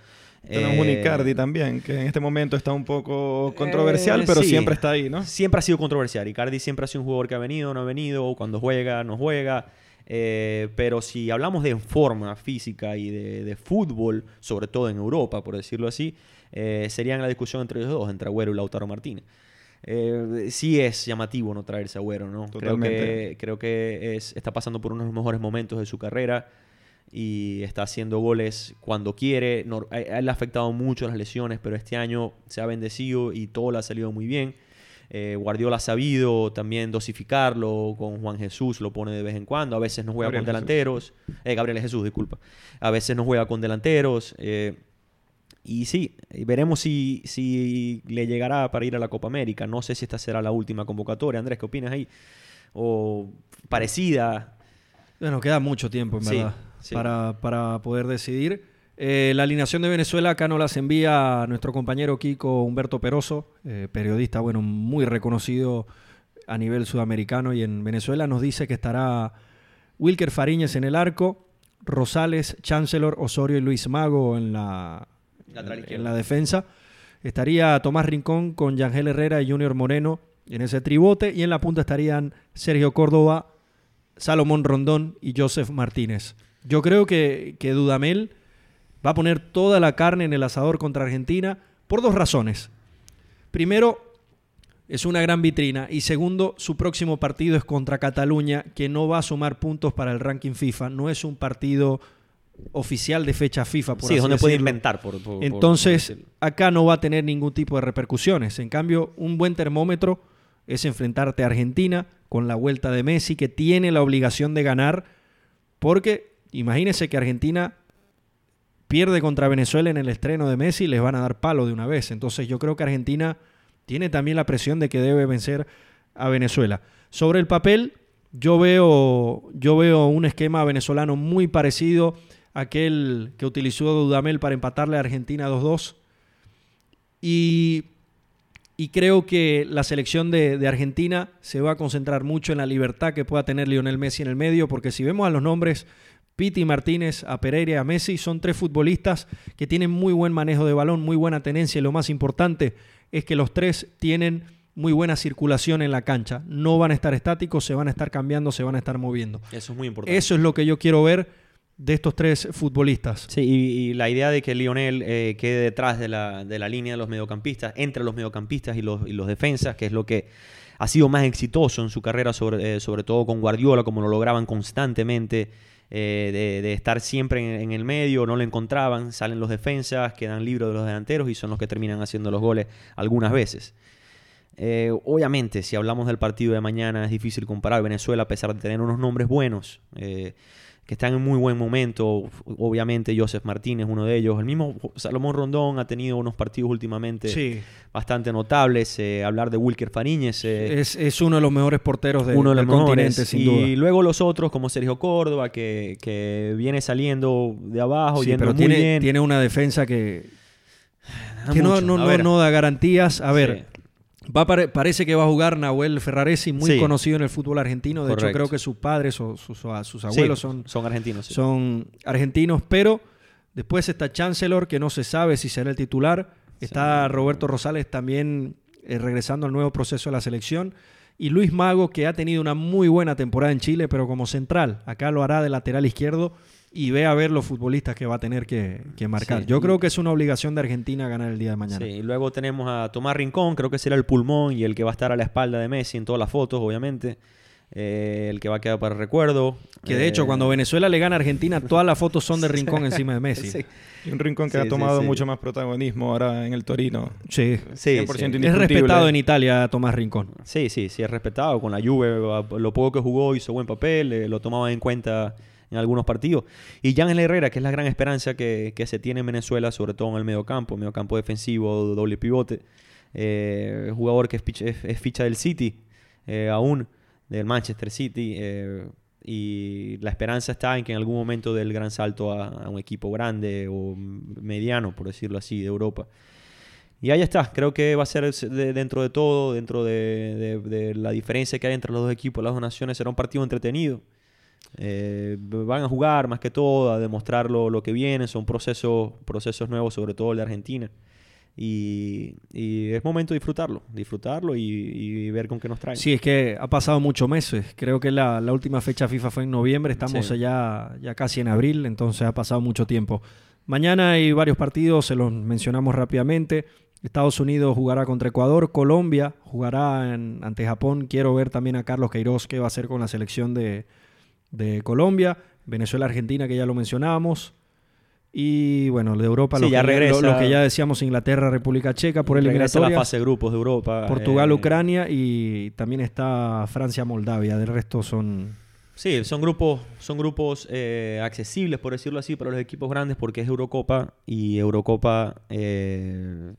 Tenemos un Eh, Icardi también, que en este momento está un poco controversial, Eh, pero sí. siempre está ahí, ¿no? Siempre ha sido controversial. Icardi siempre ha sido un jugador que ha venido, no ha venido, cuando juega, no juega. Eh, pero si hablamos de forma física y de, de fútbol, sobre todo en Europa, por decirlo así, eh, serían la discusión entre ellos dos, entre Agüero y Lautaro Martínez. Eh, sí es llamativo no traerse a Agüero, ¿no? Creo Totalmente. que, creo que es, está pasando por uno de los mejores momentos de su carrera y está haciendo goles cuando quiere. No, a, a él le ha afectado mucho las lesiones, pero este año se ha bendecido y todo le ha salido muy bien. Eh, Guardiola ha sabido también dosificarlo con Juan Jesús, lo pone de vez en cuando. A veces no juega Gabriel con delanteros. Eh, Gabriel Jesús, disculpa. A veces no juega con delanteros. eh, y sí, veremos si, si le llegará para ir a la Copa América. No sé si esta será la última convocatoria. Andrés, ¿qué opinas ahí? O parecida. Bueno, queda mucho tiempo, en Sí, verdad, sí. Para, para poder decidir. Eh, la alineación de Venezuela acá nos las envía nuestro compañero Kiko Humberto Peroso, eh, periodista, bueno, muy reconocido a nivel sudamericano y en Venezuela. Nos dice que estará Wilker Fariñez en el arco, Rosales, Chancellor, Osorio y Luis Mago en la, en, la defensa. Estaría Tomás Rincón con Yangel Herrera y Junior Moreno en ese tribote. Y en la punta estarían Sergio Córdoba, Salomón Rondón y Joseph Martínez. Yo creo que, que Dudamel va a poner toda la carne en el asador contra Argentina por dos razones. Primero, es una gran vitrina. Y segundo, su próximo partido es contra Cataluña, que no va a sumar puntos para el ranking FIFA. No es un partido oficial de fecha FIFA, por sí, es así donde puede inventar. Por, por- Entonces, por acá no va a tener ningún tipo de repercusiones. En cambio, un buen termómetro es enfrentarte a Argentina con la vuelta de Messi, que tiene la obligación de ganar, porque imagínense que Argentina pierde contra Venezuela en el estreno de Messi, les van a dar palo de una vez. Entonces, yo creo que Argentina tiene también la presión de que debe vencer a Venezuela. Sobre el papel, yo veo, yo veo un esquema venezolano muy parecido a aquel que utilizó Dudamel para empatarle a Argentina 2-2. Y Y creo que la selección de, de, Argentina se va a concentrar mucho en la libertad que pueda tener Lionel Messi en el medio, porque si vemos a los nombres, Piti Martínez, a Pereira y a Messi, son tres futbolistas que tienen muy buen manejo de balón, muy buena tenencia y lo más importante es que los tres tienen muy buena circulación en la cancha. No van a estar estáticos, se van a estar cambiando, se van a estar moviendo. Eso es muy importante. Eso es lo que yo quiero ver de estos tres futbolistas. Sí, y, la idea de que Lionel eh, quede detrás de la, de la, línea de los mediocampistas, entre los mediocampistas y los, y los defensas, que es lo que ha sido más exitoso en su carrera, sobre, eh, sobre todo con Guardiola, como lo lograban constantemente, eh, de, estar siempre en, el medio, no lo encontraban, salen los defensas, quedan libres de los delanteros y son los que terminan haciendo los goles algunas veces. obviamente, si hablamos del partido de mañana, es difícil comparar Venezuela a pesar de tener unos nombres buenos que están en muy buen momento. Obviamente Joseph Martínez, uno de ellos. El mismo Salomón Rondón ha tenido unos partidos últimamente bastante notables. Eh, hablar de Wilker Fariñez. Eh, es, uno de los mejores porteros de, uno del continente, sin duda. Y luego los otros, como Sergio Córdoba, que, viene saliendo de abajo, sí, pero tiene, tiene una defensa que, que no, no, da garantías. A ver, Va parece que va a jugar Nahuel Ferraresi, muy conocido en el fútbol argentino. De hecho, creo que sus padres o sus, abuelos son, son argentinos. Son argentinos, pero después está Chancellor, que no se sabe si será el titular. Está Roberto Rosales también eh, regresando al nuevo proceso de la selección. Y Luis Mago, que ha tenido una muy buena temporada en Chile, pero como central. Acá lo hará de lateral izquierdo y ve a ver los futbolistas que va a tener que, marcar. Yo creo que es una obligación de Argentina ganar el día de mañana. Sí, y luego tenemos a Tomás Rincón, creo que será el pulmón y el que va a estar a la espalda de Messi en todas las fotos, obviamente. Eh, el que va a quedar para el recuerdo. Que de hecho, cuando eh, Venezuela le gana a Argentina, todas las fotos son de Rincón encima de Messi. Y un Rincón que ha tomado mucho más protagonismo ahora en el Torino. Sí, sí. Es respetado en Italia Tomás Rincón. Sí, sí, sí, es respetado. Con la Juve, lo poco que jugó, hizo buen papel, eh, lo tomaba en cuenta en algunos partidos. Y Jan Herrera, que es la gran esperanza que, se tiene en Venezuela, sobre todo en el medio campo, medio campo defensivo, doble pivote. Eh, jugador que es ficha, del City, eh, aún del Manchester City. Eh, y la esperanza está en que en algún momento dé el gran salto a, un equipo grande o mediano, por decirlo así, de Europa. Y ahí está, creo que va a ser dentro de todo, dentro de, de, la diferencia que hay entre los dos equipos, las dos naciones, será un partido entretenido. Eh, van a jugar más que todo, a demostrar lo, que viene, son procesos, procesos nuevos, sobre todo el de Argentina. Y, es momento de disfrutarlo, disfrutarlo y, ver con qué nos traen. Sí, es que ha pasado muchos meses. Creo que la, última fecha FIFA fue en noviembre, estamos ya, ya casi en abril, entonces ha pasado mucho tiempo. Mañana hay varios partidos, se los mencionamos rápidamente. Estados Unidos jugará contra Ecuador, Colombia jugará ante Japón. Quiero ver también a Carlos Queiroz qué va a hacer con la selección de, de Colombia, Venezuela, Argentina, que ya lo mencionábamos. Y bueno, de Europa, lo, que, ya lo, que ya decíamos, Inglaterra, República Checa, por eliminatoria. la fase de grupos de Europa. Portugal, eh, Ucrania y también está Francia, Moldavia. Del resto son... Sí, son grupos, son grupos eh, accesibles, por decirlo así, para los equipos grandes porque es Eurocopa y Eurocopa... Eh,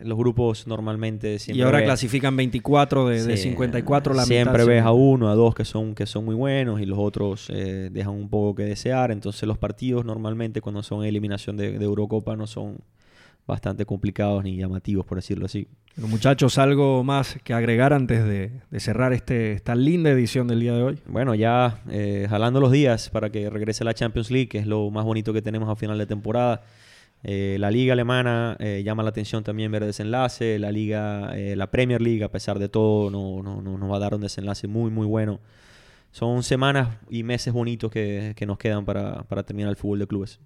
los grupos normalmente siempre. Y ahora clasifican 24 de, 54 la Siempre ves a uno, a dos que son, que son muy buenos y los otros eh, dejan un poco que desear. Entonces, los partidos normalmente, cuando son eliminación de, Eurocopa, no son bastante complicados ni llamativos, por decirlo así. Los muchachos, algo más que agregar antes de, cerrar este, esta linda edición del día de hoy. Bueno, ya eh, jalando los días para que regrese la Champions League, que es lo más bonito que tenemos a final de temporada. Eh, la liga alemana eh, llama la atención también ver desenlace. La liga, eh, la Premier League, a pesar de todo, no, no, no, nos va a dar un desenlace muy, muy bueno. Son semanas y meses bonitos que, que nos quedan para, para, terminar el fútbol de clubes.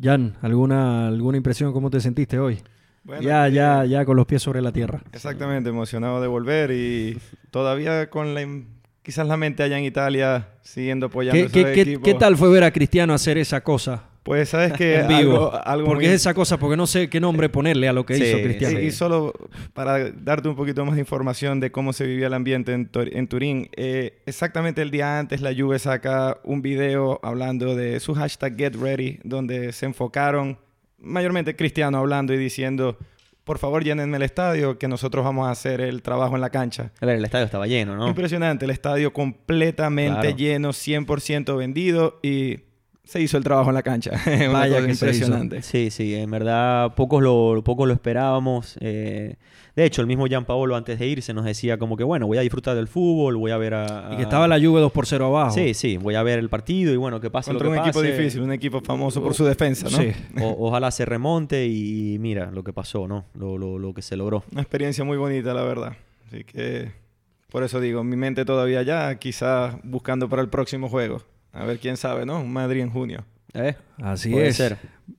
Jan, ¿alguna, alguna impresión? ¿Cómo te sentiste hoy? ya, ya, ya con los pies sobre la tierra. Exactamente, emocionado de volver y todavía con la, quizás la mente allá en Italia siguiendo apoyando ¿Qué, qué, ¿Qué tal fue ver a Cristiano hacer esa cosa? Pues sabes que algo, porque es esa cosa, porque no sé qué nombre ponerle a lo que hizo Cristiano. Y, solo para darte un poquito más de información de cómo se vivía el ambiente en, Turín, eh, exactamente el día antes la Juve saca un video hablando de su hashtag Get Ready, donde se enfocaron mayormente Cristiano hablando y diciendo por favor llénenme el estadio, que nosotros vamos a hacer el trabajo en la cancha. A ver, el estadio estaba lleno, ¿no? Impresionante, el estadio completamente lleno, 100% vendido y se hizo el trabajo en la cancha. Vaya que impresionante. Sí, sí, en verdad pocos lo, pocos lo esperábamos. Eh, de hecho, el mismo Paolo antes de irse nos decía como que, bueno, voy a disfrutar del fútbol, voy a ver a... Y que estaba la Juve 2 por 0 abajo. Sí, sí, voy a ver el partido y bueno, que pase Contra lo que un equipo difícil, un equipo famoso por su defensa, ¿no? Sí. ojalá se remonte y mira lo que pasó, ¿no? Lo, lo, lo que se logró. Una experiencia muy bonita, la verdad. Así que, por eso digo, mi mente todavía ya, quizás buscando para el próximo juego. A ver quién sabe, ¿no? Un Madrid en junio. ¿Eh? Así es.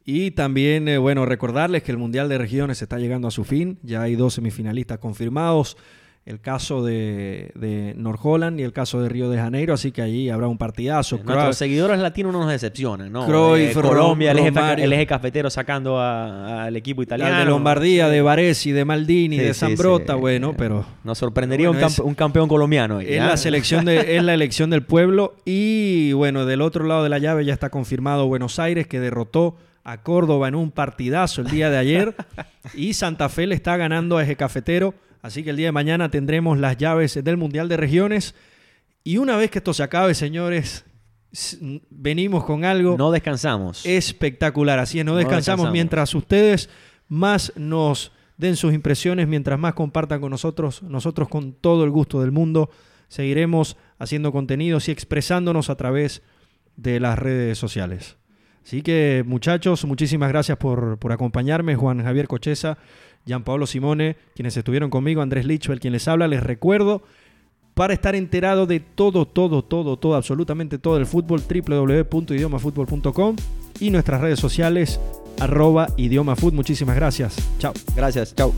Y también, eh, bueno, recordarles que el Mundial de Regiones está llegando a su fin. Ya hay dos semifinalistas confirmados el caso de, de North Holland y el caso de Río de Janeiro, así que allí habrá un partidazo. Nuestros seguidores latinos no nos decepcionan, ¿no? Cruyff, eh, Colombia, el eje, cafetero sacando al equipo italiano. de Lombardía, de Varesi, de Maldini, de Zambrota, bueno, pero... Nos sorprendería un, campeón colombiano. Es la, selección de, es la elección del pueblo y, bueno, del otro lado de la llave ya está confirmado Buenos Aires, que derrotó a Córdoba en un partidazo el día de ayer y Santa Fe le está ganando a Eje Cafetero Así que el día de mañana tendremos las llaves del Mundial de Regiones. Y una vez que esto se acabe, señores, venimos con algo. No descansamos. Espectacular. Así es, no, descansamos, mientras ustedes más nos den sus impresiones, mientras más compartan con nosotros, nosotros con todo el gusto del mundo seguiremos haciendo contenidos y expresándonos a través de las redes sociales. Así que muchachos, muchísimas gracias por, por acompañarme, Juan Javier Cocheza. Pablo Simone, quienes estuvieron conmigo, Andrés Lichwell, quien les habla. Les recuerdo, para estar enterado de todo, todo, todo, todo, absolutamente todo el fútbol, www.idiomafutbol.com y nuestras redes sociales, arroba idiomafut. Muchísimas gracias. Chao. Gracias. Chao.